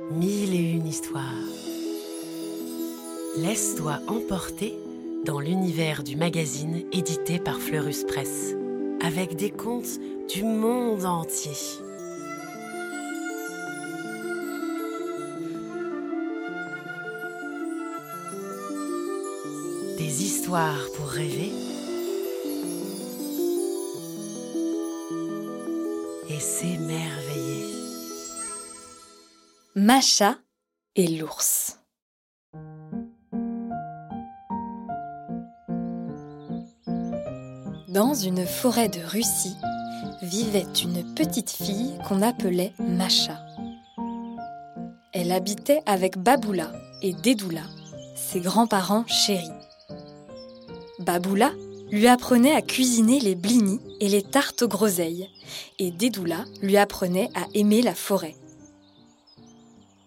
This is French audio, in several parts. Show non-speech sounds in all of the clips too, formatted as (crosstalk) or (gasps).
Mille et une histoires. Laisse-toi emporter dans l'univers du magazine édité par Fleurus Press, avec des contes du monde entier. Des histoires pour rêver et s'émerveiller. Macha et l'ours. Dans une forêt de Russie vivait une petite fille qu'on appelait Macha. Elle habitait avec Baboula et Dédoula, ses grands-parents chéris. Baboula lui apprenait à cuisiner les blinis et les tartes aux groseilles, et Dédoula lui apprenait à aimer la forêt.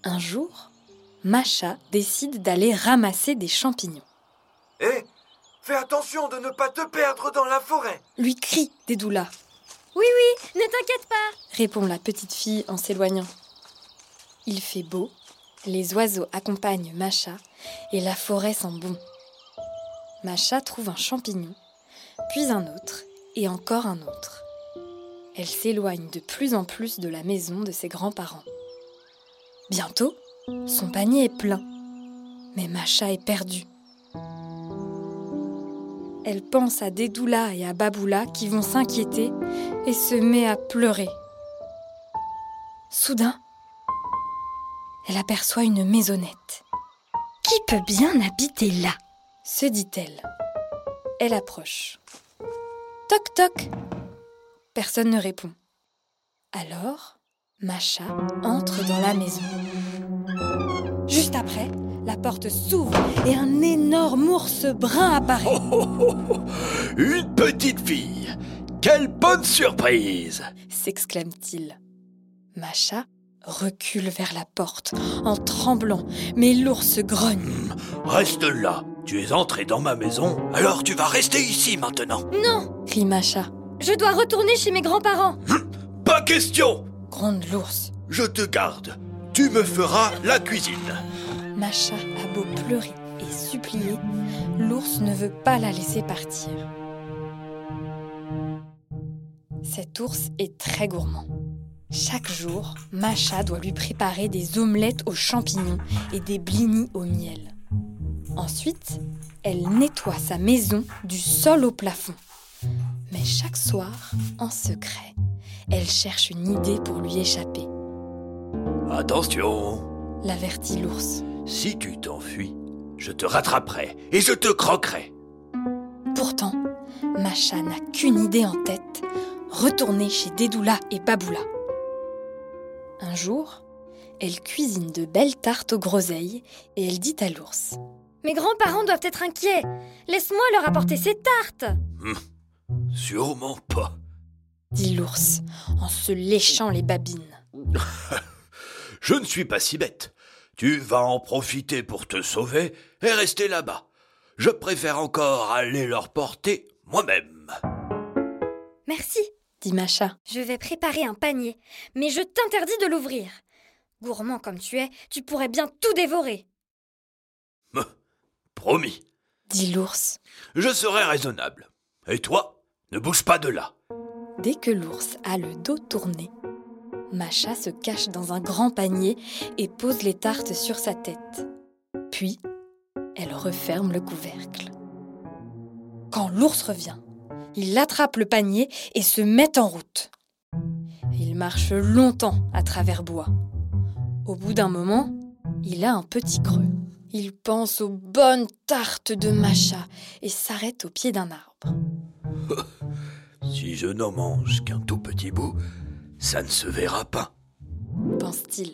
Un jour, Macha décide d'aller ramasser des champignons. Hé Fais attention de ne pas te perdre dans la forêt Lui crie Dédoula, Oui, oui, ne t'inquiète pas. répond la petite fille en s'éloignant. Il fait beau, les oiseaux accompagnent Macha et la forêt sent bon. Macha trouve un champignon, puis un autre et encore un autre. Elle s'éloigne de plus en plus de la maison de ses grands-parents. Bientôt, son panier est plein, mais Macha est perdue. Elle pense à Dédoula et à Baboula qui vont s'inquiéter et se met à pleurer. Soudain, elle aperçoit une maisonnette. Qui peut bien habiter là? Se dit-elle. Elle approche. Toc toc Personne ne répond. Alors, Macha entre dans la maison. Juste après, la porte s'ouvre et un énorme ours brun apparaît. Une petite fille Quelle bonne surprise s'exclame-t-il. Macha recule vers la porte en tremblant, mais l'ours grogne. Reste là. Tu es entré dans ma maison, alors tu vas rester ici maintenant. Non, crie Macha. je dois retourner chez mes grands-parents. Pas question L'ours. Je te garde. Tu me feras la cuisine. Macha a beau pleurer et supplier, l'ours ne veut pas la laisser partir. Cet ours est très gourmand. Chaque jour, Macha doit lui préparer des omelettes aux champignons et des blinis au miel. Ensuite, elle nettoie sa maison du sol au plafond. Mais chaque soir, en secret, elle cherche une idée pour lui échapper, Attention l'avertit l'ours. Si tu t'enfuis, je te rattraperai et je te croquerai. Pourtant, Macha n'a qu'une idée en tête, retourner chez Dédoula et Baboula. Un jour, elle cuisine de belles tartes aux groseilles et elle dit à l'ours. Mes grands-parents doivent être inquiets. Laisse-moi leur apporter ces tartes. Sûrement pas. Dit l'ours en se léchant les babines. (laughs) Je ne suis pas si bête. Tu vas en profiter pour te sauver et rester là-bas. Je préfère encore aller leur porter moi-même. Merci. dit Macha. Je vais préparer un panier, mais je t'interdis de l'ouvrir. Gourmand comme tu es, tu pourrais bien tout dévorer. Promis. dit l'ours. Je serai raisonnable. Et toi, ne bouge pas de là. Dès que l'ours a le dos tourné, Macha se cache dans un grand panier et pose les tartes sur sa tête. Puis, elle referme le couvercle. Quand l'ours revient, il attrape le panier et se met en route. Il marche longtemps à travers bois. Au bout d'un moment, il a un petit creux. Il pense aux bonnes tartes de Macha et s'arrête au pied d'un arbre. (laughs) Si je n'en mange qu'un tout petit bout, ça ne se verra pas. pense-t-il.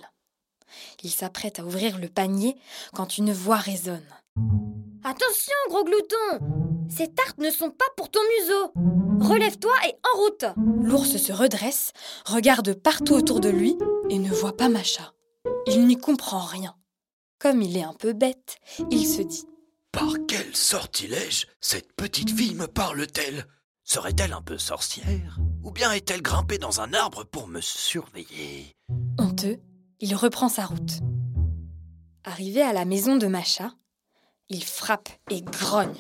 Il s'apprête à ouvrir le panier quand une voix résonne. Attention, gros glouton Ces tartes ne sont pas pour ton museau. Relève-toi et en route L'ours se redresse, regarde partout autour de lui et ne voit pas Macha. Il n'y comprend rien. Comme il est un peu bête, il se dit Par quel sortilège cette petite fille me parle-t-elle? Serait-elle un peu sorcière Ou bien est-elle grimpée dans un arbre pour me surveiller? Honteux, il reprend sa route. Arrivé à la maison de Macha, il frappe et grogne.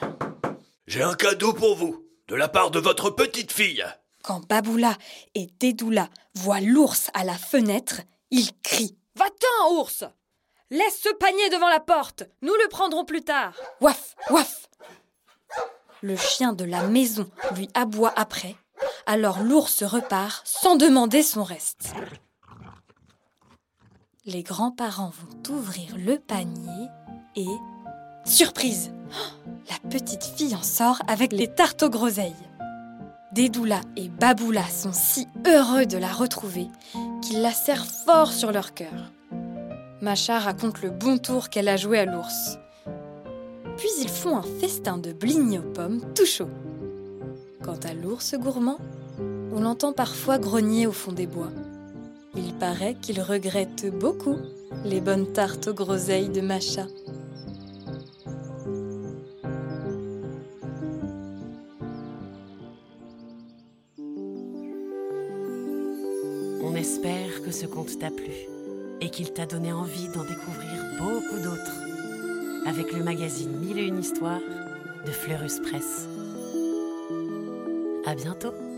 J'ai un cadeau pour vous, de la part de votre petite fille. Quand Baboula et Dédoula voient l'ours à la fenêtre, ils crient. Va-t'en, ours Laisse ce panier devant la porte, nous le prendrons plus tard. Waf, waf Le chien de la maison lui aboie après, alors l'ours repart sans demander son reste. Les grands-parents vont ouvrir le panier et... Surprise (gasps) La petite fille en sort avec les tartes aux groseilles. Dédoula et Baboula sont si heureux de la retrouver qu'ils la serrent fort sur leur cœur. Macha raconte le bon tour qu'elle a joué à l'ours. Puis ils font un festin de blignes aux pommes tout chaud. Quant à l'ours gourmand, on l'entend parfois grogner au fond des bois. Il paraît qu'il regrette beaucoup les bonnes tartes aux groseilles de Macha. On espère que ce conte t'a plu et qu'il t'a donné envie d'en découvrir beaucoup avec le magazine Mille et une histoires de Fleurus Press. À bientôt!